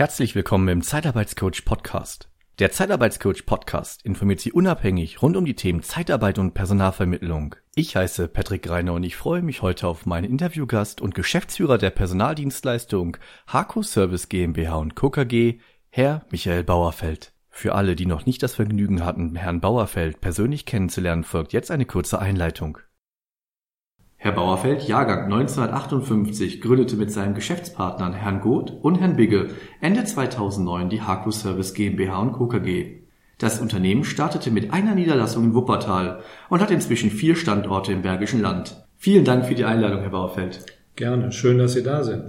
Herzlich willkommen im Zeitarbeitscoach Podcast. Der Zeitarbeitscoach Podcast informiert Sie unabhängig rund um die Themen Zeitarbeit und Personalvermittlung. Ich heiße Patrick Greiner und ich freue mich heute auf meinen Interviewgast und Geschäftsführer der Personaldienstleistung Harco Service GmbH und Co. KG, Herr Michael Bauerfeld. Für alle, die noch nicht das Vergnügen hatten, Herrn Bauerfeld persönlich kennenzulernen, folgt jetzt eine kurze Einleitung. Herr Bauerfeld, Jahrgang 1958, gründete mit seinen Geschäftspartnern Herrn Goth und Herrn Bigge Ende 2009 die Haku Service GmbH und Co. KG. Das Unternehmen startete mit einer Niederlassung in Wuppertal und hat inzwischen vier Standorte im Bergischen Land. Vielen Dank für die Einladung, Herr Bauerfeld. Gerne, schön, dass Sie da sind.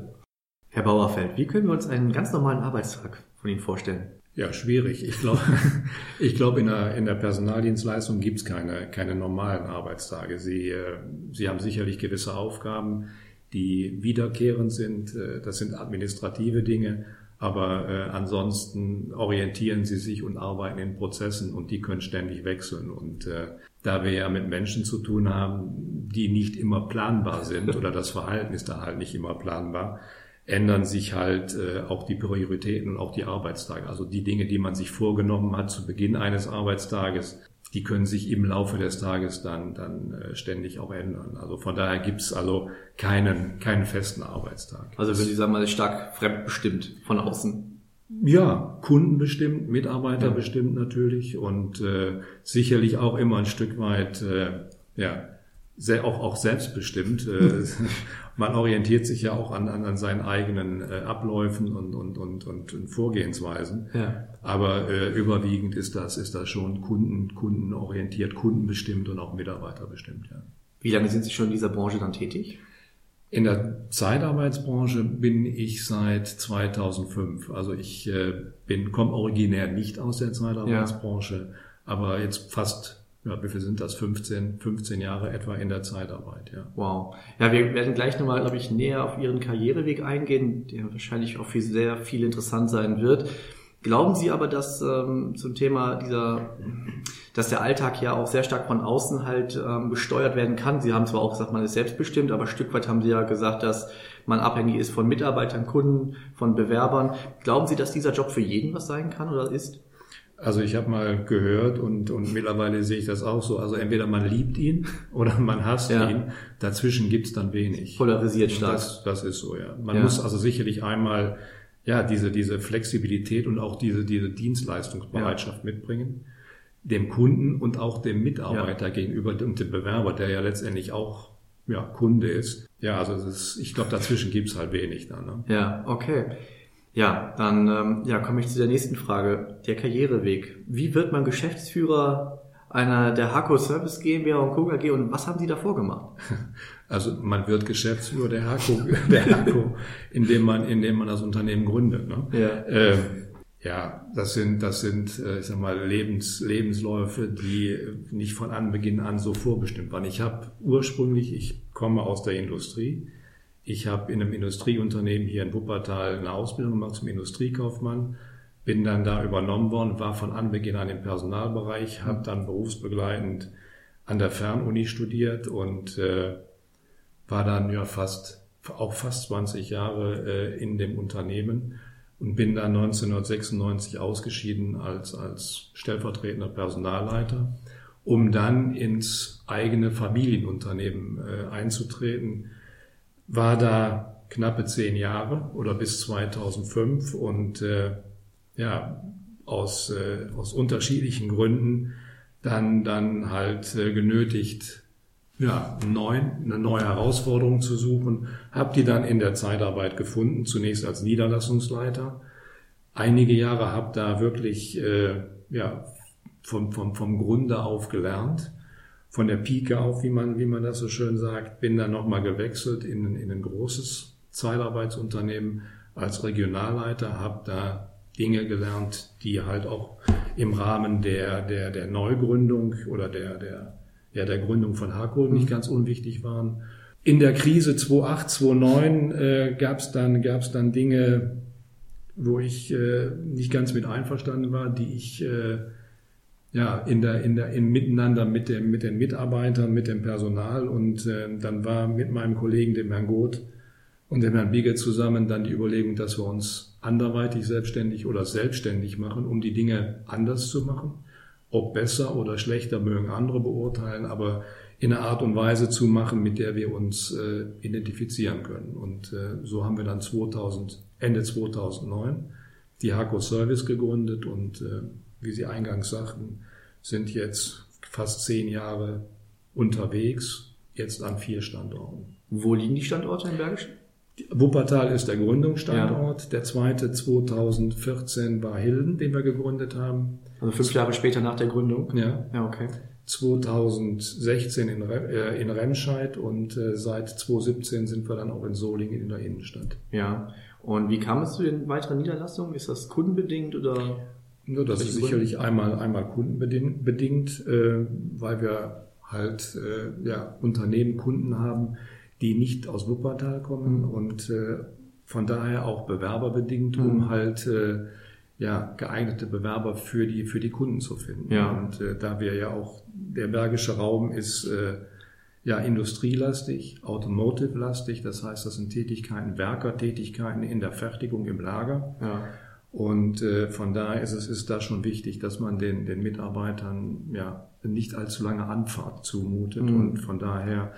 Herr Bauerfeld, wie können wir uns einen ganz normalen Arbeitstag von Ihnen vorstellen? Ja, schwierig. Ich glaube, ich glaube in der, in der Personaldienstleistung gibt's keine, keine normalen Arbeitstage. Sie, äh, Sie haben sicherlich gewisse Aufgaben, die wiederkehrend sind. Äh, das sind administrative Dinge. Aber äh, ansonsten orientieren sie sich und arbeiten in Prozessen und die können ständig wechseln. Und äh, da wir ja mit Menschen zu tun haben, die nicht immer planbar sind oder das Verhalten ist da halt nicht immer planbar, ändern sich halt äh, auch die Prioritäten und auch die Arbeitstage. Also die Dinge, die man sich vorgenommen hat zu Beginn eines Arbeitstages, die können sich im Laufe des Tages dann, dann äh, ständig auch ändern. Also von daher gibt's also keinen, keinen festen Arbeitstag. Also würde ich sagen, man ist stark fremdbestimmt von außen. Ja, kundenbestimmt, Mitarbeiterbestimmt ja. natürlich und äh, sicherlich auch immer ein Stück weit äh, ja, sehr, auch, auch selbstbestimmt. Äh, man orientiert sich ja auch an, an, an seinen eigenen äh, Abläufen und, und, und, und, und Vorgehensweisen. Ja. Aber äh, überwiegend ist das, ist das schon Kunden, kundenorientiert, kundenbestimmt und auch mitarbeiterbestimmt. Ja. Wie lange sind Sie schon in dieser Branche dann tätig? In der Zeitarbeitsbranche bin ich seit 2005. Also ich äh, bin komme originär nicht aus der Zeitarbeitsbranche, ja. aber jetzt fast ja, wie viel sind das? 15, 15 Jahre etwa in der Zeitarbeit, ja. Wow. Ja, wir werden gleich nochmal, glaube ich, näher auf Ihren Karriereweg eingehen, der wahrscheinlich auch für sehr viel interessant sein wird. Glauben Sie aber, dass ähm, zum Thema dieser, dass der Alltag ja auch sehr stark von außen halt ähm, gesteuert werden kann? Sie haben zwar auch gesagt, man ist selbstbestimmt, aber ein Stück weit haben Sie ja gesagt, dass man abhängig ist von Mitarbeitern, Kunden, von Bewerbern. Glauben Sie, dass dieser Job für jeden was sein kann oder ist? Also ich habe mal gehört und, und mittlerweile sehe ich das auch so. Also entweder man liebt ihn oder man hasst ja. ihn. Dazwischen gibt's dann wenig. Polarisiert stark. Das, das ist so, ja. Man ja. muss also sicherlich einmal ja diese, diese Flexibilität und auch diese, diese Dienstleistungsbereitschaft ja. mitbringen. Dem Kunden und auch dem Mitarbeiter gegenüber und dem Bewerber, der ja letztendlich auch ja, Kunde ist. Ja, also ist, ich glaube, dazwischen gibt's halt wenig da. Ne? Ja, okay. Ja, dann ähm, ja, komme ich zu der nächsten Frage. Der Karriereweg. Wie wird man Geschäftsführer einer der Hako Service GmbH und Co. KG und was haben Sie davor gemacht? Also man wird Geschäftsführer der Hako, der Hako, indem man, indem man das Unternehmen gründet. Ne? Ja. Ähm, ja, das sind, das sind, äh, ich sag mal, Lebens, Lebensläufe, die nicht von Anbeginn an so vorbestimmt waren. Ich habe ursprünglich, ich komme aus der Industrie, ich habe in einem Industrieunternehmen hier in Wuppertal eine Ausbildung gemacht zum Industriekaufmann, bin dann da übernommen worden, war von Anbeginn an im Personalbereich, habe dann berufsbegleitend an der Fernuni studiert und äh, war dann ja fast auch fast 20 Jahre äh, in dem Unternehmen und bin dann 1996 ausgeschieden als als stellvertretender Personalleiter, um dann ins eigene Familienunternehmen äh, einzutreten war da knappe zehn Jahre oder bis 2005 und äh, ja, aus, äh, aus unterschiedlichen Gründen dann, dann halt äh, genötigt, ja, neuen, eine neue Herausforderung zu suchen. Hab die dann in der Zeitarbeit gefunden, zunächst als Niederlassungsleiter. Einige Jahre hab da wirklich äh, ja, vom, vom, vom Grunde auf gelernt von der Pike auf, wie man, wie man das so schön sagt, bin dann nochmal gewechselt in, in ein großes Zeitarbeitsunternehmen als Regionalleiter, habe da Dinge gelernt, die halt auch im Rahmen der, der, der Neugründung oder der, der, ja, der Gründung von Harco nicht ganz unwichtig waren. In der Krise 2008, 2009 äh, gab es dann, gab's dann Dinge, wo ich äh, nicht ganz mit einverstanden war, die ich äh, ja, in der, in der, im Miteinander mit dem, mit den Mitarbeitern, mit dem Personal und äh, dann war mit meinem Kollegen, dem Herrn Goth, und dem Herrn Biegel zusammen dann die Überlegung, dass wir uns anderweitig selbstständig oder selbstständig machen, um die Dinge anders zu machen. Ob besser oder schlechter mögen andere beurteilen, aber in einer Art und Weise zu machen, mit der wir uns äh, identifizieren können. Und äh, so haben wir dann 2000, Ende 2009 die Haco Service gegründet und äh, wie Sie eingangs sagten, sind jetzt fast zehn Jahre unterwegs, jetzt an vier Standorten. Wo liegen die Standorte im Bergischen? Wuppertal ist der Gründungsstandort. Ja. Der zweite 2014 war Hilden, den wir gegründet haben. Also fünf Jahre später nach der Gründung? Ja. Ja, okay. 2016 in, äh, in Remscheid und äh, seit 2017 sind wir dann auch in Solingen in der Innenstadt. Ja. Und wie kam es zu den weiteren Niederlassungen? Ist das kundenbedingt oder? Ja, das ist sicherlich einmal, einmal kundenbedingt, bedingt, äh, weil wir halt äh, ja, Unternehmen, Kunden haben, die nicht aus Wuppertal kommen mhm. und äh, von daher auch bewerberbedingt, um mhm. halt äh, ja, geeignete Bewerber für die, für die Kunden zu finden. Ja. Und äh, da wir ja auch, der Bergische Raum ist äh, ja industrielastig, automotive-lastig, das heißt, das sind Tätigkeiten, Werkertätigkeiten in der Fertigung im Lager. Ja. Und äh, von daher ist es ist da schon wichtig, dass man den, den Mitarbeitern ja nicht allzu lange Anfahrt zumutet. Mhm. Und von daher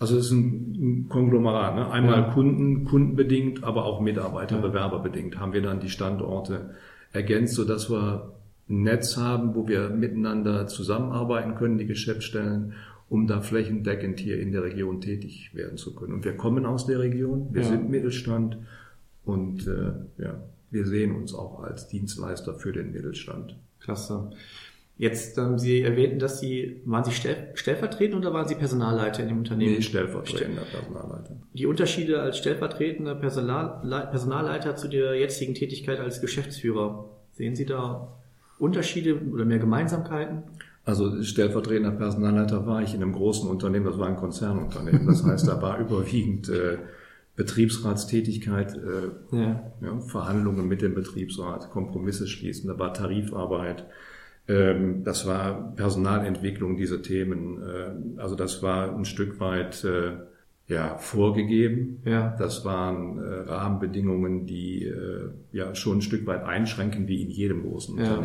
also es ist ein Konglomerat. Ne? Einmal ja. Kunden, kundenbedingt, aber auch Mitarbeiter, ja. Bewerberbedingt haben wir dann die Standorte ergänzt, sodass wir ein Netz haben, wo wir miteinander zusammenarbeiten können, die Geschäftsstellen, um da flächendeckend hier in der Region tätig werden zu können. Und wir kommen aus der Region, wir ja. sind Mittelstand und äh, ja, wir sehen uns auch als Dienstleister für den Mittelstand. Klasse. Jetzt, ähm, Sie erwähnten, dass Sie, waren Sie stell, stellvertretend oder waren Sie Personalleiter in dem Unternehmen? Nee, stellvertretender Personalleiter. Die Unterschiede als stellvertretender Personalleiter zu der jetzigen Tätigkeit als Geschäftsführer, sehen Sie da Unterschiede oder mehr Gemeinsamkeiten? Also stellvertretender Personalleiter war ich in einem großen Unternehmen, das war ein Konzernunternehmen. Das heißt, da war überwiegend äh, Betriebsratstätigkeit, äh, ja. Ja, Verhandlungen mit dem Betriebsrat, Kompromisse schließen, da war Tarifarbeit, ähm, das war Personalentwicklung, diese Themen. Äh, also das war ein Stück weit äh, ja, vorgegeben. Ja. Das waren äh, Rahmenbedingungen, die ja schon ein Stück weit einschränken, wie in jedem großen ja.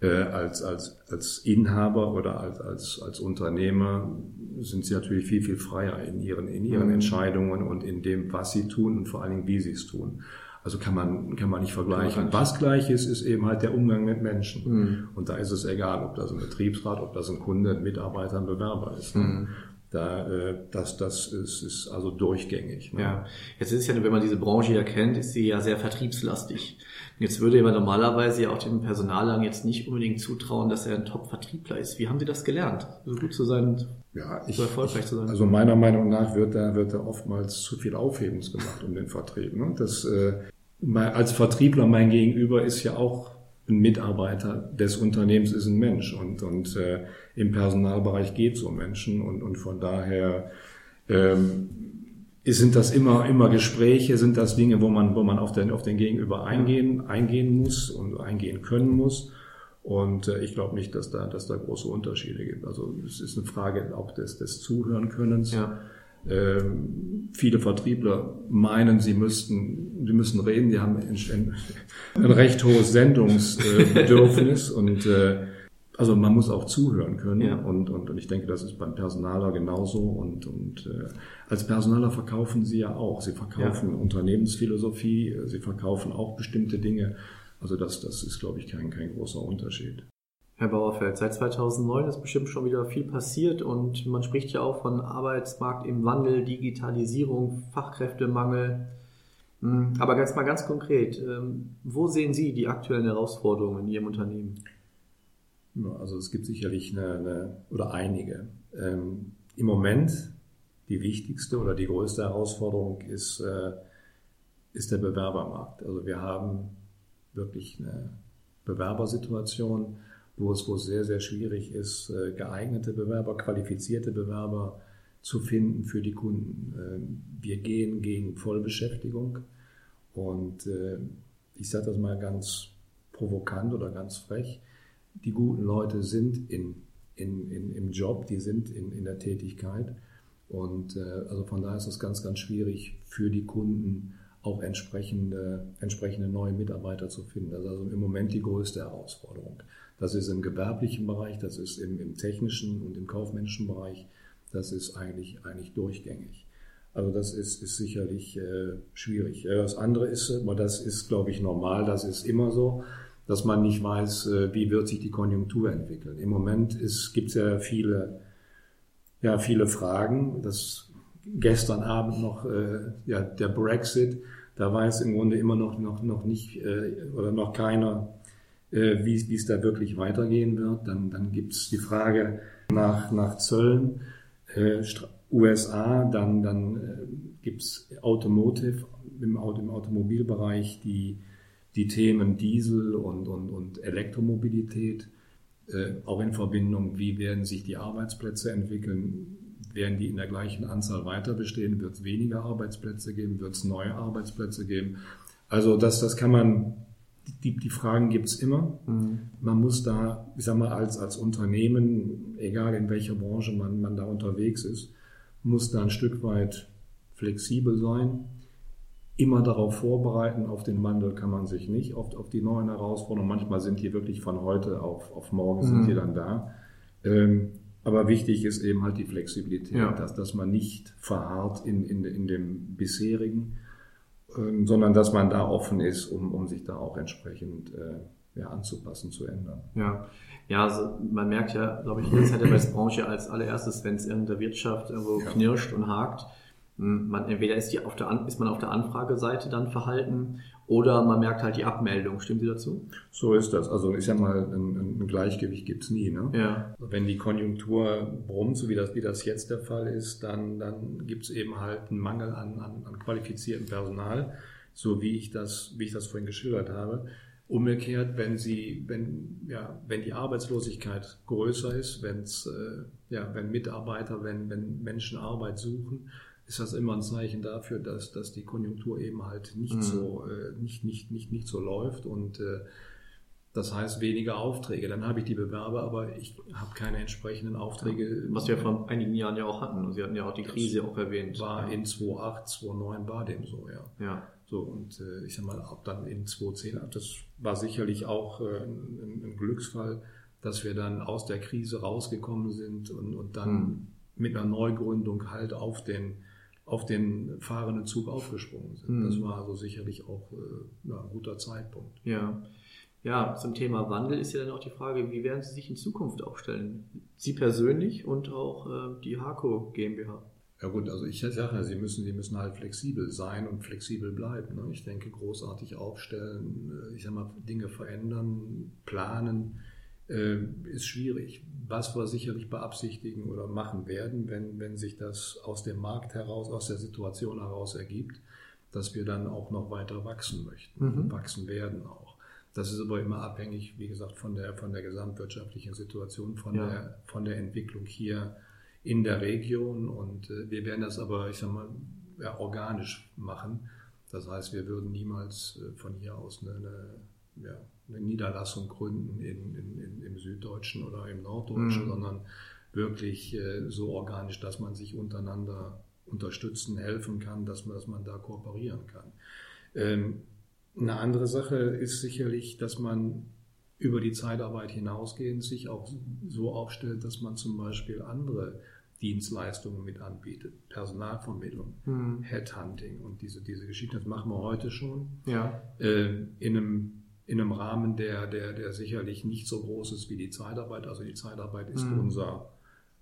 Unternehmen. als, als, als Inhaber oder als, als, als Unternehmer sind sie natürlich viel, viel freier in ihren, in ihren mhm. Entscheidungen und in dem, was sie tun und vor allen Dingen, wie sie es tun. Also kann man, kann man nicht vergleichen. Was gleich ist, ist eben halt der Umgang mit Menschen. Mhm. Und da ist es egal, ob das ein Betriebsrat, ob das ein Kunde, ein Mitarbeiter, ein Bewerber ist. Mhm. Da, äh, das, das ist, ist also durchgängig. Ne? Ja, jetzt ist es ja, wenn man diese Branche ja kennt, ist sie ja sehr vertriebslastig. Jetzt würde man normalerweise ja auch dem Personallang jetzt nicht unbedingt zutrauen, dass er ein Top-Vertriebler ist. Wie haben Sie das gelernt, so gut zu sein, ja, ich, so erfolgreich zu sein? Also meiner Meinung nach wird da, wird da oftmals zu viel Aufhebens gemacht um den Vertrieb. Ne? Das, äh, als Vertriebler mein Gegenüber ist ja auch ein Mitarbeiter des Unternehmens, ist ein Mensch und, und äh, im Personalbereich geht es um Menschen und, und von daher ähm, sind das immer, immer Gespräche, sind das Dinge, wo man, wo man auf den, auf den Gegenüber eingehen, eingehen muss und eingehen können muss. Und äh, ich glaube nicht, dass da, dass da große Unterschiede gibt. Also es ist eine Frage auch des, des Zuhören-Könnens. Ja. Ähm, viele Vertriebler meinen, sie müssten, sie müssen reden, die haben ein, ein recht hohes Sendungsbedürfnis und äh, also man muss auch zuhören können ja. und, und, und ich denke, das ist beim Personaler genauso und, und äh, als Personaler verkaufen sie ja auch. Sie verkaufen ja. Unternehmensphilosophie, sie verkaufen auch bestimmte Dinge. Also das, das ist, glaube ich, kein, kein großer Unterschied. Herr Bauerfeld, seit 2009 ist bestimmt schon wieder viel passiert und man spricht ja auch von Arbeitsmarkt im Wandel, Digitalisierung, Fachkräftemangel. Hm, aber ganz mal ganz konkret, ähm, wo sehen Sie die aktuellen Herausforderungen in Ihrem Unternehmen? Also es gibt sicherlich eine, eine oder einige. Ähm, Im Moment die wichtigste oder die größte Herausforderung ist, äh, ist der Bewerbermarkt. Also wir haben wirklich eine Bewerbersituation, wo es, wo sehr, sehr schwierig ist, äh, geeignete Bewerber, qualifizierte Bewerber zu finden für die Kunden. Ähm, wir gehen gegen Vollbeschäftigung und äh, ich sage das mal ganz provokant oder ganz frech, die guten Leute sind in, in, in, im Job, die sind in, in der Tätigkeit Und äh, also von daher ist es ganz, ganz schwierig für die Kunden auch entsprechende, entsprechende neue Mitarbeiter zu finden. Das ist also im Moment die größte Herausforderung. Das ist im gewerblichen Bereich, das ist im, im technischen und im kaufmännischen Bereich, das ist eigentlich, eigentlich durchgängig. Also das ist, ist sicherlich äh, schwierig. Das andere ist, aber das ist, glaube ich, normal, das ist immer so, dass man nicht weiß, äh, wie wird sich die Konjunktur entwickeln. Im Moment gibt es ja viele, ja, viele Fragen. Das gestern Abend noch äh, ja, der Brexit, da weiß im Grunde immer noch, noch, noch nicht äh, oder noch keiner, äh, wie es da wirklich weitergehen wird. Dann, dann gibt es die Frage nach, nach Zöllen. Äh, USA, dann, dann äh, gibt's Automotive, im, im Automobilbereich die, die Themen Diesel und, und, und Elektromobilität, äh, auch in Verbindung, wie werden sich die Arbeitsplätze entwickeln, werden die in der gleichen Anzahl weiter bestehen, wird es weniger Arbeitsplätze geben, wird es neue Arbeitsplätze geben. Also das, das kann man, die, die Fragen gibt's immer. Mhm. Man muss da, ich sag mal, als, als Unternehmen, egal in welcher Branche man, man da unterwegs ist, muss da ein Stück weit flexibel sein. Immer darauf vorbereiten, auf den Wandel kann man sich nicht, oft auf die neuen Herausforderungen. Manchmal sind die wirklich von heute auf, auf morgen sind mhm. die dann da. Ähm, aber wichtig ist eben halt die Flexibilität, ja. dass, dass man nicht verharrt in, in, in dem bisherigen, ähm, sondern dass man da offen ist, um, um sich da auch entsprechend äh, ja, anzupassen, zu ändern. Ja, ja, also man merkt ja, glaube ich, in der Zeitarbeitsbranche als allererstes, wenn es in der Wirtschaft irgendwo ja. knirscht und hakt, man, entweder ist, die auf der, ist man auf der Anfrageseite dann verhalten oder man merkt halt die Abmeldung. Stimmt Sie dazu? So ist das. Also ich sag mal, ein, ein Gleichgewicht gibt's nie. Ne? Ja. Wenn die Konjunktur brummt, so wie das, wie das jetzt der Fall ist, dann, dann gibt's eben halt einen Mangel an, an, an qualifiziertem Personal, so wie ich das, wie ich das vorhin geschildert habe. Umgekehrt, wenn sie, wenn, ja, wenn die Arbeitslosigkeit größer ist, wenn's, äh, ja, wenn Mitarbeiter, wenn, wenn Menschen Arbeit suchen, ist das immer ein Zeichen dafür, dass, dass die Konjunktur eben halt nicht mhm. so, äh, nicht, nicht, nicht, nicht so läuft und äh, das heißt weniger Aufträge. Dann habe ich die Bewerber, aber ich habe keine entsprechenden Aufträge. Was wir vor einigen Jahren ja auch hatten. Sie hatten ja auch die Krise auch erwähnt. War in 2008, 2009 war dem so, ja. Ja. So, und äh, ich sag mal, ab dann in 2010, das war sicherlich auch äh, ein, ein, Glücksfall, dass wir dann aus der Krise rausgekommen sind und, und dann hm. mit einer Neugründung halt auf den, auf den fahrenden Zug aufgesprungen sind. Hm. Das war also sicherlich auch äh, ja, ein guter Zeitpunkt. Ja. Ja, zum Thema Wandel ist ja dann auch die Frage, wie werden Sie sich in Zukunft aufstellen? Sie persönlich und auch äh, die Harco GmbH. Ja gut, also ich sage, Sie müssen, Sie müssen halt flexibel sein und flexibel bleiben. Ne? Ich denke, großartig aufstellen, äh, ich sag mal, Dinge verändern, planen, ist schwierig. Was wir sicherlich beabsichtigen oder machen werden, wenn, wenn sich das aus dem Markt heraus, aus der Situation heraus ergibt, dass wir dann auch noch weiter wachsen möchten, mhm. wachsen werden auch. Das ist aber immer abhängig, wie gesagt, von der, von der gesamtwirtschaftlichen Situation, von, ja. der, von der Entwicklung hier in der Region und äh, wir werden das aber, ich sag mal, ja, organisch machen. Das heißt, wir würden niemals äh, von hier aus eine, eine, ja, eine Niederlassung gründen in, in, in, im Süddeutschen oder im Norddeutschen, mhm. sondern wirklich äh, so organisch, dass man sich untereinander unterstützen, helfen kann, dass man, dass man da kooperieren kann. Ähm, eine andere Sache ist sicherlich, dass man über die Zeitarbeit hinausgehend sich auch so aufstellt, dass man zum Beispiel andere Dienstleistungen mit anbietet. Personalvermittlung, hm. Headhunting und diese, diese Geschichten. Das machen wir heute schon. Ja. Äh, in, einem, in einem Rahmen, der, der, der sicherlich nicht so groß ist wie die Zeitarbeit. Also die Zeitarbeit ist hm. unser,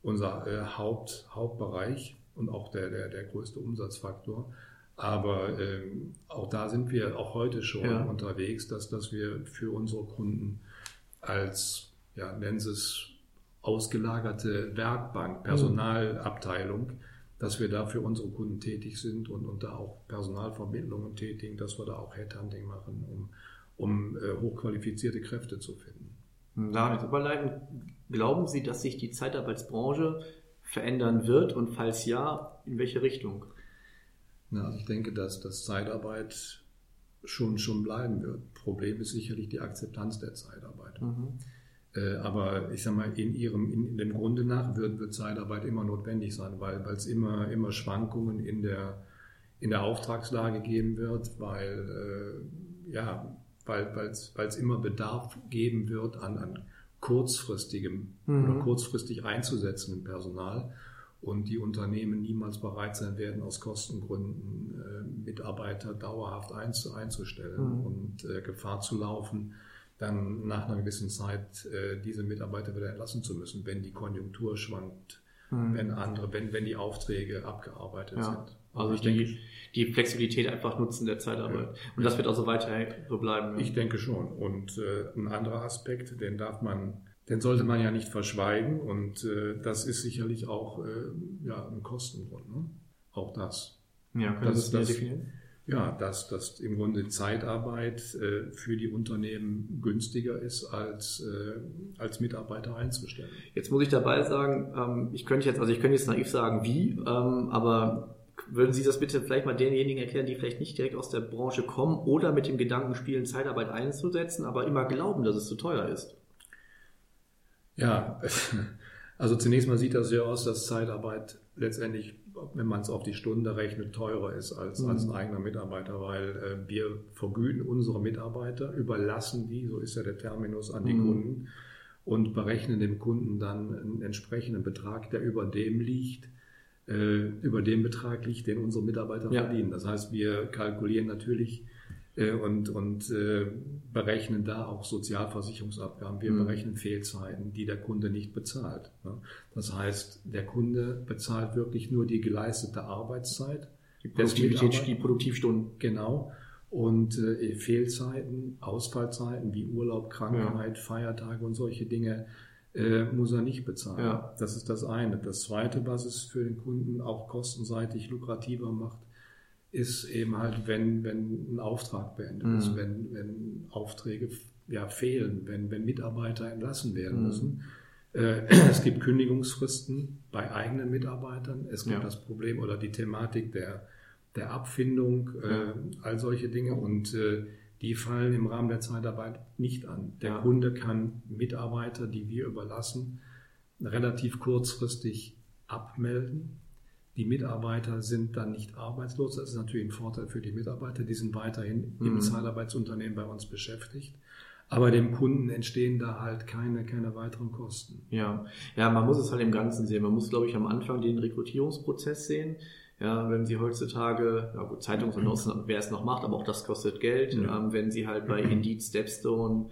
unser äh, Haupt, Hauptbereich und auch der, der, der größte Umsatzfaktor. Aber ähm, auch da sind wir auch heute schon ja. unterwegs, dass, dass wir für unsere Kunden als, ja, nennen Sie es ausgelagerte Werkbank, Personalabteilung, dass wir da für unsere Kunden tätig sind und, und da auch Personalvermittlungen tätigen, dass wir da auch Headhunting machen, um, um äh, hochqualifizierte Kräfte zu finden. Damit überleiten, glauben Sie, dass sich die Zeitarbeitsbranche verändern wird und falls ja, in welche Richtung? Na, also ich denke, dass, dass Zeitarbeit schon, schon bleiben wird. Problem ist sicherlich die Akzeptanz der Zeitarbeit. Mhm. Äh, aber ich sag mal, in ihrem, in, in dem Grunde nach wird, wird Zeitarbeit immer notwendig sein, weil es immer, immer Schwankungen in der, in der Auftragslage geben wird, weil, äh, ja, weil es immer Bedarf geben wird an, an kurzfristigem mhm. oder kurzfristig einzusetzendem Personal und die Unternehmen niemals bereit sein werden, aus Kostengründen äh, Mitarbeiter dauerhaft einzu, einzustellen mhm. und äh, Gefahr zu laufen, dann nach einer gewissen Zeit äh, diese Mitarbeiter wieder entlassen zu müssen, wenn die Konjunktur schwankt, mhm. wenn andere, wenn, wenn die Aufträge abgearbeitet ja. sind. Also, ich die, denke, die Flexibilität einfach nutzen der Zeitarbeit. Ja. Und das wird also weiter so bleiben. Ja. Ich denke schon. Und äh, ein anderer Aspekt, den darf man, den sollte man ja nicht verschweigen. Und äh, das ist sicherlich auch äh, ja, ein Kostengrund. Ne? Auch das. Ja, können das, Sie das definieren? ja, dass, dass im Grunde Zeitarbeit äh, für die Unternehmen günstiger ist, als, äh, als Mitarbeiter einzustellen. Jetzt muss ich dabei sagen, ähm, ich könnte jetzt, also ich könnte jetzt naiv sagen, wie, ähm, aber würden Sie das bitte vielleicht mal denjenigen erklären, die vielleicht nicht direkt aus der Branche kommen oder mit dem Gedanken spielen, Zeitarbeit einzusetzen, aber immer glauben, dass es zu teuer ist? Ja, also zunächst mal sieht das ja aus, dass Zeitarbeit letztendlich wenn man es auf die Stunde rechnet, teurer ist als, mhm. als ein eigener Mitarbeiter, weil äh, wir vergüten unsere Mitarbeiter, überlassen die, so ist ja der Terminus, an die mhm. Kunden und berechnen dem Kunden dann einen entsprechenden Betrag, der über dem liegt, über dem Betrag liegt, den unsere Mitarbeiter ja. verdienen. Das heißt, wir kalkulieren natürlich äh, und, und äh, berechnen da auch Sozialversicherungsabgaben. Wir mhm. berechnen Fehlzeiten, die der Kunde nicht bezahlt. Das heißt, der Kunde bezahlt wirklich nur die geleistete Arbeitszeit. Die Produktivität, die Produktivstunden. Genau. Und äh, Fehlzeiten, Ausfallzeiten wie Urlaub, Krankheit, ja. Feiertage und solche Dinge äh, muss er nicht bezahlen. Ja. Das ist das eine. Das zweite, was es für den Kunden auch kostenseitig lukrativer macht, ist eben halt, wenn, wenn ein Auftrag beendet mhm. ist, wenn, wenn Aufträge ja, fehlen, wenn, wenn Mitarbeiter entlassen werden mhm. müssen. Äh, es gibt Kündigungsfristen bei eigenen Mitarbeitern. Es gibt ja. das Problem oder die Thematik der, der Abfindung, äh, all solche Dinge. Und äh, die fallen im Rahmen der Zeitarbeit nicht an. Der ja. Kunde kann Mitarbeiter, die wir überlassen, relativ kurzfristig abmelden die Mitarbeiter sind dann nicht arbeitslos. Das ist natürlich ein Vorteil für die Mitarbeiter. Die sind weiterhin mhm. im Zeitarbeitsunternehmen bei uns beschäftigt. Aber dem Kunden entstehen da halt keine, keine weiteren Kosten. Ja. ja, man muss es halt im Ganzen sehen. Man muss, glaube ich, am Anfang den Rekrutierungsprozess sehen. Ja, wenn Sie heutzutage, ja gut, Zeitungsannoncen, wer es noch macht, aber auch das kostet Geld. Ja. Ähm, wenn Sie halt bei Indeed, Stepstone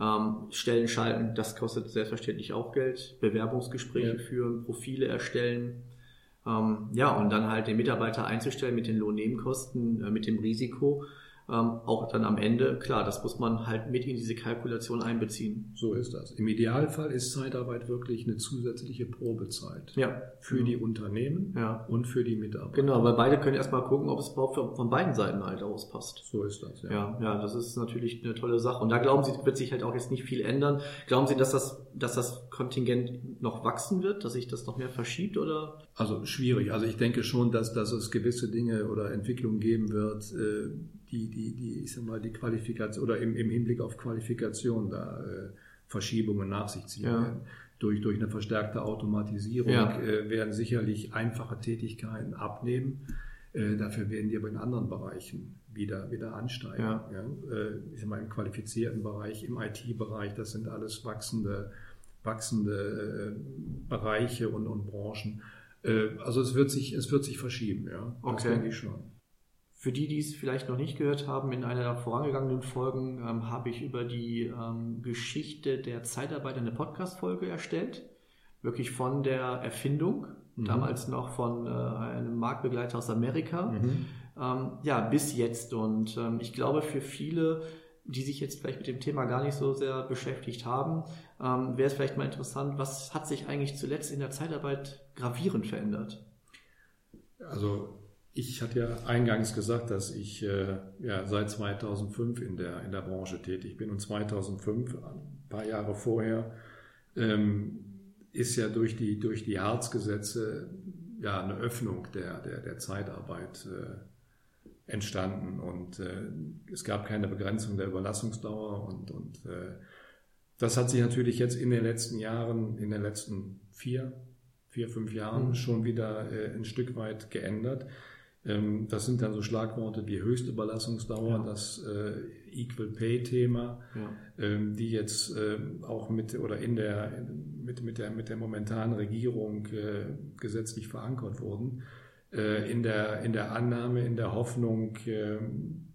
ähm, Stellen schalten, das kostet selbstverständlich auch Geld. Bewerbungsgespräche ja. führen, Profile erstellen. Ähm, ja, und dann halt den Mitarbeiter einzustellen mit den Lohnnebenkosten, äh, mit dem Risiko ähm, auch dann am Ende, klar, das muss man halt mit in diese Kalkulation einbeziehen. So ist das. Im Idealfall ist Zeitarbeit wirklich eine zusätzliche Probezeit ja. für genau. die Unternehmen ja. und für die Mitarbeiter. Genau, weil beide können erstmal gucken, ob es überhaupt von beiden Seiten halt auspasst. So ist das, ja. Ja, ja das ist natürlich eine tolle Sache. Und da glauben Sie, wird sich halt auch jetzt nicht viel ändern. Glauben Sie, dass das, dass das Kontingent noch wachsen wird, dass sich das noch mehr verschiebt oder? Also schwierig. Also ich denke schon, dass, dass es gewisse Dinge oder Entwicklungen geben wird, äh, die, die, die, ich sag mal, die Qualifikation oder im, im Hinblick auf Qualifikation da äh, Verschiebungen nach sich ziehen ja. werden. Durch, durch eine verstärkte Automatisierung ja. äh, werden sicherlich einfache Tätigkeiten abnehmen. Dafür werden die aber in anderen Bereichen wieder, wieder ansteigen. Ja. ja? Ich sag mal, im qualifizierten Bereich, im IT-Bereich, das sind alles wachsende, wachsende äh, Bereiche und, und Branchen. Äh, also es wird sich, es wird sich verschieben, ja. Das okay. denke ich schon. Für die, die es vielleicht noch nicht gehört haben, in einer der vorangegangenen Folgen ähm, habe ich über die ähm, Geschichte der Zeitarbeit eine Podcast-Folge erstellt. Wirklich von der Erfindung, mhm. damals noch von äh, einem Marktbegleiter aus Amerika, mhm. ähm, ja, bis jetzt. Und ähm, ich glaube, für viele, die sich jetzt vielleicht mit dem Thema gar nicht so sehr beschäftigt haben, ähm, wäre es vielleicht mal interessant, was hat sich eigentlich zuletzt in der Zeitarbeit gravierend verändert? Also ich hatte ja eingangs gesagt, dass ich äh, ja, seit 2005 in der, in der Branche tätig bin und 2005, ein paar Jahre vorher, ähm, ist ja durch die, durch die Harzgesetze ja eine Öffnung der, der, der Zeitarbeit äh, entstanden und äh, es gab keine Begrenzung der Überlassungsdauer und, und äh, Das hat sich natürlich jetzt in den letzten Jahren, in den letzten vier, vier, fünf Jahren mhm. schon wieder äh, ein Stück weit geändert. Ähm, das sind dann so Schlagworte wie höchste Überlassungsdauer, ja. das äh, Equal Pay Thema, ja. ähm, die jetzt äh, auch mit oder in der mit mit der mit der momentanen Regierung äh, gesetzlich verankert wurden. Äh, in der in der Annahme, in der Hoffnung, äh,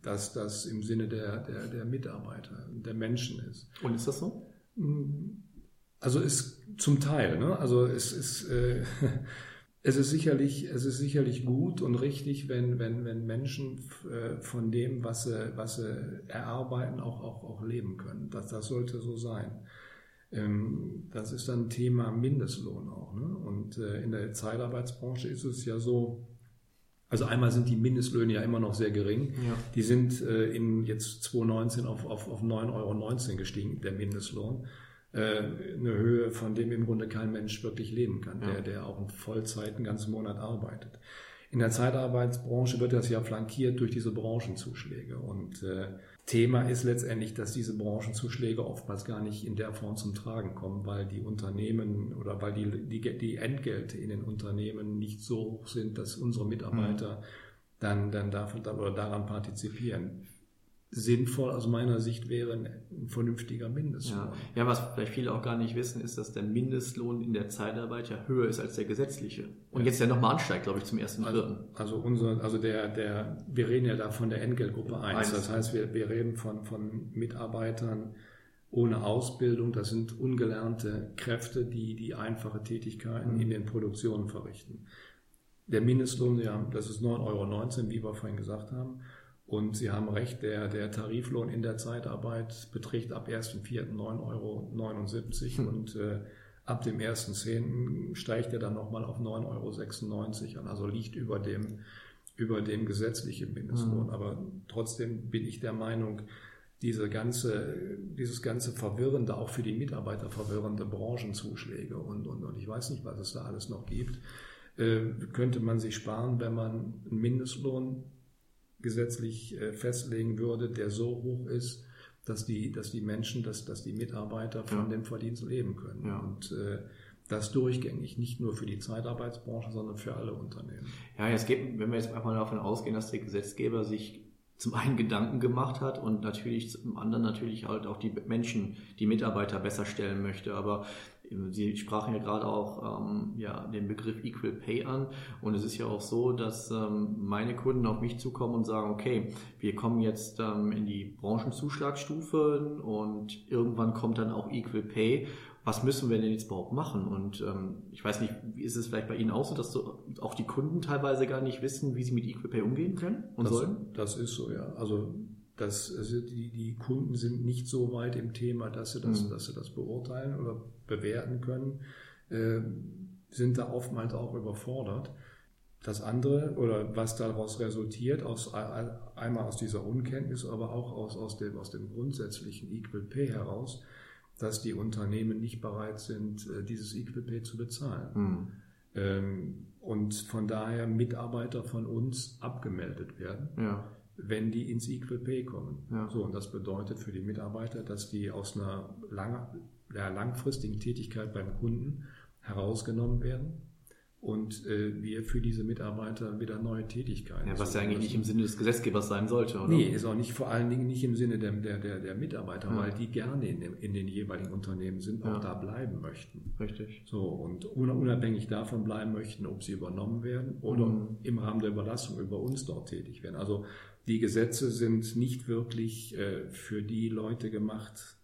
dass das im Sinne der der der Mitarbeiter, der Menschen ist. Und ist das so? Also ist zum Teil, ne? Also es ist äh, es ist sicherlich, es ist sicherlich gut und richtig, wenn, wenn, wenn Menschen äh, von dem, was sie, was sie erarbeiten, auch, auch, auch leben können. Das, das sollte so sein. Ähm, das ist dann Thema Mindestlohn auch. Ne? Und äh, in der Zeitarbeitsbranche ist es ja so, also einmal sind die Mindestlöhne ja immer noch sehr gering. Ja. Die sind äh, in jetzt 2019 auf, auf, auf 9,19 Euro gestiegen, der Mindestlohn. Äh, eine Höhe, von dem im Grunde kein Mensch wirklich leben kann, ja. der, der auch in Vollzeit einen ganzen Monat arbeitet. In der Zeitarbeitsbranche wird das ja flankiert durch diese Branchenzuschläge. Und äh, Thema ist letztendlich, dass diese Branchenzuschläge oftmals gar nicht in der Form zum Tragen kommen, weil die Unternehmen oder weil die, die, die Entgelte in den Unternehmen nicht so hoch sind, dass unsere Mitarbeiter mhm. dann, dann davon oder daran partizipieren sinnvoll aus meiner Sicht wäre ein vernünftiger Mindestlohn. Ja. ja, was vielleicht viele auch gar nicht wissen, ist, dass der Mindestlohn in der Zeitarbeit ja höher ist als der gesetzliche. Und ja. jetzt ja nochmal ansteigt, glaube ich, zum ersten also, Vierten. Also unser, also der, der, wir reden ja da von der Entgeltgruppe 1. Das heißt, wir, wir reden von, von Mitarbeitern ohne Ausbildung. Das sind ungelernte Kräfte, die die einfache Tätigkeiten mhm. in den Produktionen verrichten. Der Mindestlohn, ja, das ist 9,19 Euro, wie wir vorhin gesagt haben. Und Sie haben recht, der, der Tariflohn in der Zeitarbeit beträgt ab 1.4. 9,79 Euro hm. und äh, ab dem 1.10. steigt er dann nochmal auf 9,96 Euro an, also liegt über dem, über dem gesetzlichen Mindestlohn. Mhm. Aber trotzdem bin ich der Meinung, diese ganze, dieses ganze verwirrende, auch für die Mitarbeiter verwirrende Branchenzuschläge und, und, und ich weiß nicht, was es da alles noch gibt, äh, könnte man sich sparen, wenn man einen Mindestlohn gesetzlich äh, festlegen würde, der so hoch ist, dass die, dass die Menschen, dass, dass die Mitarbeiter von ja. dem Verdienst leben können. Ja. Und äh, das durchgängig, nicht nur für die Zeitarbeitsbranche, sondern für alle Unternehmen. Ja, es geht, wenn wir jetzt einfach davon ausgehen, dass der Gesetzgeber sich zum einen Gedanken gemacht hat und natürlich zum anderen natürlich halt auch die Menschen, die Mitarbeiter besser stellen möchte. Aber Sie sprachen ja gerade auch ähm, ja, den Begriff Equal Pay an und es ist ja auch so, dass ähm, meine Kunden auf mich zukommen und sagen, okay, wir kommen jetzt ähm, in die Branchenzuschlagstufe und irgendwann kommt dann auch Equal Pay. Was müssen wir denn jetzt überhaupt machen? Und ähm, ich weiß nicht, ist es vielleicht bei Ihnen auch so, dass so auch die Kunden teilweise gar nicht wissen, wie sie mit Equal Pay umgehen können und das, sollen? Das ist so, ja. Also das, also die, die Kunden sind nicht so weit im Thema, dass sie das, mhm. dass sie das beurteilen oder bewerten können, äh, sind da oftmals auch überfordert. Das andere oder was daraus resultiert, aus, einmal aus dieser Unkenntnis, aber auch aus, aus, dem, aus dem grundsätzlichen Equal Pay heraus, dass die Unternehmen nicht bereit sind, äh, dieses Equal Pay zu bezahlen. Mhm. Ähm, und von daher Mitarbeiter von uns abgemeldet werden. Ja wenn die ins Equal Pay kommen. Ja. So, und das bedeutet für die Mitarbeiter, dass die aus einer lang, ja, langfristigen Tätigkeit beim Kunden herausgenommen werden und äh, wir für diese Mitarbeiter wieder neue Tätigkeiten. Ja, was ja eigentlich nicht im Sinne des Gesetzgebers sein sollte, oder? Nee, ist auch nicht vor allen Dingen nicht im Sinne der, der, der, der Mitarbeiter, ja. weil die gerne in, dem, in den jeweiligen Unternehmen sind, auch ja. da bleiben möchten. Richtig. So, und unabhängig davon bleiben möchten, ob sie übernommen werden oder mhm. im Rahmen der Überlassung über uns dort tätig werden. Also die Gesetze sind nicht wirklich äh, für die Leute gemacht,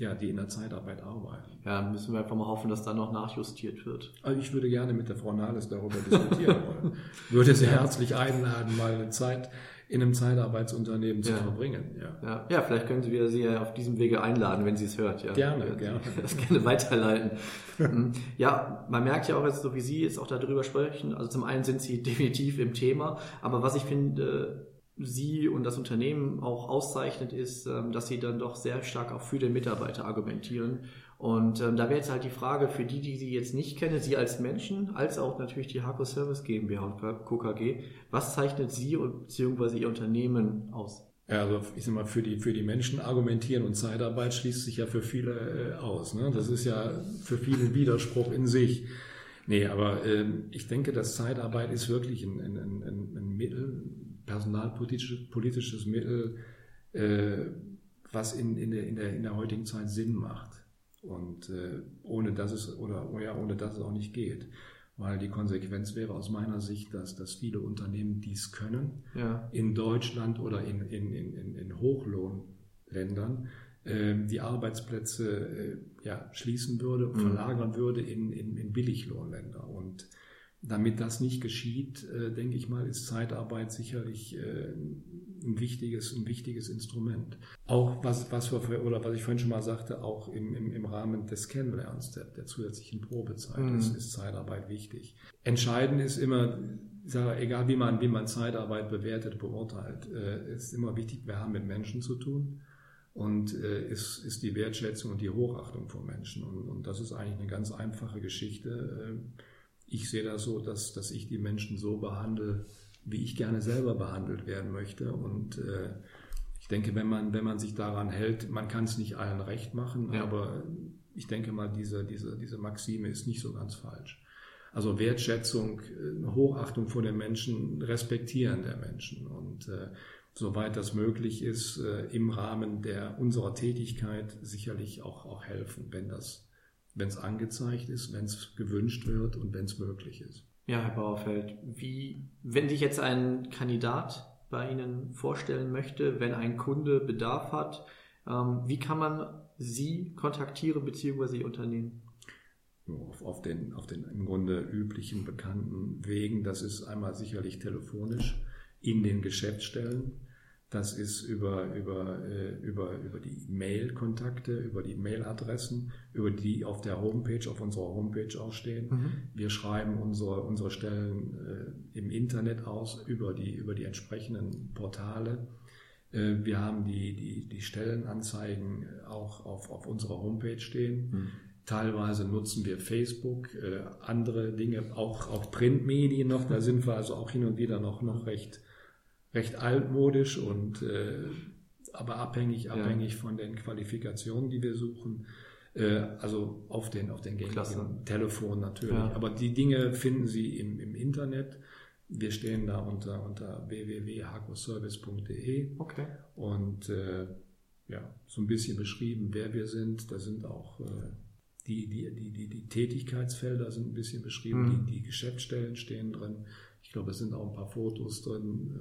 ja, die in der Zeitarbeit arbeiten. Ja, müssen wir einfach mal hoffen, dass da noch nachjustiert wird. Also ich würde gerne mit der Frau Nahles darüber diskutieren wollen. Würde sie herzlich einladen, mal eine Zeit in einem Zeitarbeitsunternehmen zu ja. verbringen. Ja. ja. Ja, vielleicht können Sie wieder sie auf diesem Wege einladen, wenn Sie es hört. Ja. Gerne, ja, gerne. Das gerne weiterleiten. Mhm. ja, man merkt ja auch jetzt, so wie Sie jetzt auch darüber sprechen, also zum einen sind Sie definitiv im Thema, aber was ich finde, Sie und das Unternehmen auch auszeichnet, ist, ähm, dass Sie dann doch sehr stark auch für den Mitarbeiter argumentieren. Und ähm, da wäre jetzt halt die Frage für die, die Sie jetzt nicht kennen, Sie als Menschen, als auch natürlich die Harco Service GmbH und KKG, was zeichnet Sie beziehungsweise Ihr Unternehmen aus? Also ich sag mal, für die, für die Menschen argumentieren und Zeitarbeit schließt sich ja für viele äh, aus. Ne? Das ist ja für viele ein Widerspruch in sich. Nee, aber äh, ich denke, dass Zeitarbeit ist wirklich ein, ein, ein, ein Mittel, personalpolitisches politisches Mittel, äh, was in, in, der, in, der, in der heutigen Zeit Sinn macht. Und äh, ohne dass es oder ja, ohne dass es auch nicht geht weil die Konsequenz wäre aus meiner Sicht, dass, dass viele Unternehmen dies können, ja. in Deutschland oder in, in, in, in Hochlohnländern, äh, die Arbeitsplätze äh, ja, schließen würde, mhm. verlagern würde in, in, in Billiglohnländer. Und damit das nicht geschieht, äh, denke ich mal, ist Zeitarbeit sicherlich äh, ein wichtiges, ein wichtiges Instrument. Auch was, was wir, oder was ich vorhin schon mal sagte, auch im, im, im Rahmen des Kennenlernens, der, der zusätzlichen Probezeit, mhm. ist, ist Zeitarbeit wichtig. Entscheidend ist immer, sage, egal wie man, wie man Zeitarbeit bewertet, beurteilt, äh, ist immer wichtig, wir haben mit Menschen zu tun und äh, ist, ist die Wertschätzung und die Hochachtung von Menschen. Und, und das ist eigentlich eine ganz einfache Geschichte. Äh, ich sehe das so, dass, dass ich die Menschen so behandle, wie ich gerne selber behandelt werden möchte. Und äh, ich denke, wenn man, wenn man sich daran hält, man kann es nicht allen recht machen, ja. aber ich denke mal, diese, diese, diese Maxime ist nicht so ganz falsch. Also Wertschätzung, äh, Hochachtung vor den Menschen, Respektieren der Menschen und äh, soweit das möglich ist, äh, im Rahmen der unserer Tätigkeit sicherlich auch, auch helfen, wenn das wenn es angezeigt ist, wenn es gewünscht wird und wenn es möglich ist. Ja, Herr Bauerfeld, wie, wenn sich jetzt ein Kandidat bei Ihnen vorstellen möchte, wenn ein Kunde Bedarf hat, ähm, wie kann man Sie kontaktieren bzw. Ihr Unternehmen? Auf, auf, den, auf den im Grunde üblichen, bekannten Wegen. Das ist einmal sicherlich telefonisch in den Geschäftsstellen. Das ist über, über, äh, über, über die Mail-Kontakte, über die Mail-Adressen, über die auf der Homepage, auf unserer Homepage auch stehen. Mhm. Wir schreiben unsere, unsere Stellen äh, im Internet aus über die, über die entsprechenden Portale. Äh, wir haben die, die, die Stellenanzeigen auch auf, auf unserer Homepage stehen. Mhm. Teilweise nutzen wir Facebook, äh, andere Dinge, auch, auch Printmedien noch. Da sind wir also auch hin und wieder noch, noch recht recht altmodisch und äh, aber abhängig, ja. abhängig von den Qualifikationen, die wir suchen. Äh, also auf den, auf den gängigen Telefon natürlich. Ja. Aber die Dinge finden Sie im, im Internet. Wir stehen da unter, unter www.hacoservice.de. Okay. Und äh, ja, so ein bisschen beschrieben, wer wir sind. Da sind auch äh, die, die, die, die, die Tätigkeitsfelder sind ein bisschen beschrieben, mhm. die, die Geschäftsstellen stehen drin. Ich glaube, es sind auch ein paar Fotos drin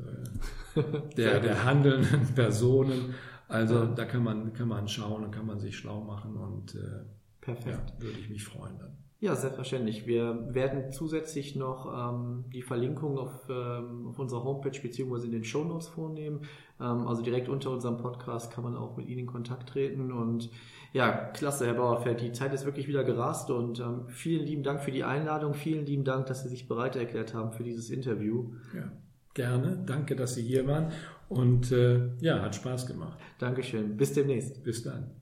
äh, der, der handelnden Personen. Also da kann man, kann man schauen und kann man sich schlau machen und äh, Perfekt. Ja, würde ich mich freuen dann. Ja, selbstverständlich. Wir werden zusätzlich noch ähm, die Verlinkung auf, ähm, auf unserer Homepage beziehungsweise in den Show Notes vornehmen. Ähm, also direkt unter unserem Podcast kann man auch mit Ihnen in Kontakt treten. Und ja, klasse, Herr Bauerfeld. Die Zeit ist wirklich wieder gerast und ähm, vielen lieben Dank für die Einladung. Vielen lieben Dank, dass Sie sich bereit erklärt haben für dieses Interview. Ja, gerne. Danke, dass Sie hier waren. Und äh, ja, hat Spaß gemacht. Dankeschön. Bis demnächst. Bis dann.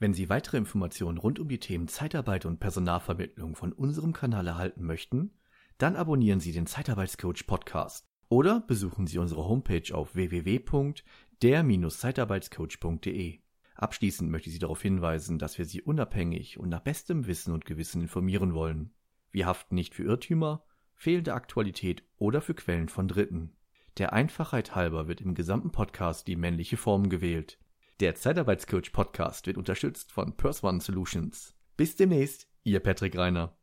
Wenn Sie weitere Informationen rund um die Themen Zeitarbeit und Personalvermittlung von unserem Kanal erhalten möchten, dann abonnieren Sie den Zeitarbeitscoach Podcast oder besuchen Sie unsere Homepage auf www.der-zeitarbeitscoach.de. Abschließend möchte ich Sie darauf hinweisen, dass wir Sie unabhängig und nach bestem Wissen und Gewissen informieren wollen. Wir haften nicht für Irrtümer, fehlende Aktualität oder für Quellen von Dritten. Der Einfachheit halber wird im gesamten Podcast die männliche Form gewählt. Der Zeitarbeitscoach Podcast wird unterstützt von Purse One Solutions. Bis demnächst, Ihr Patrick Reiner.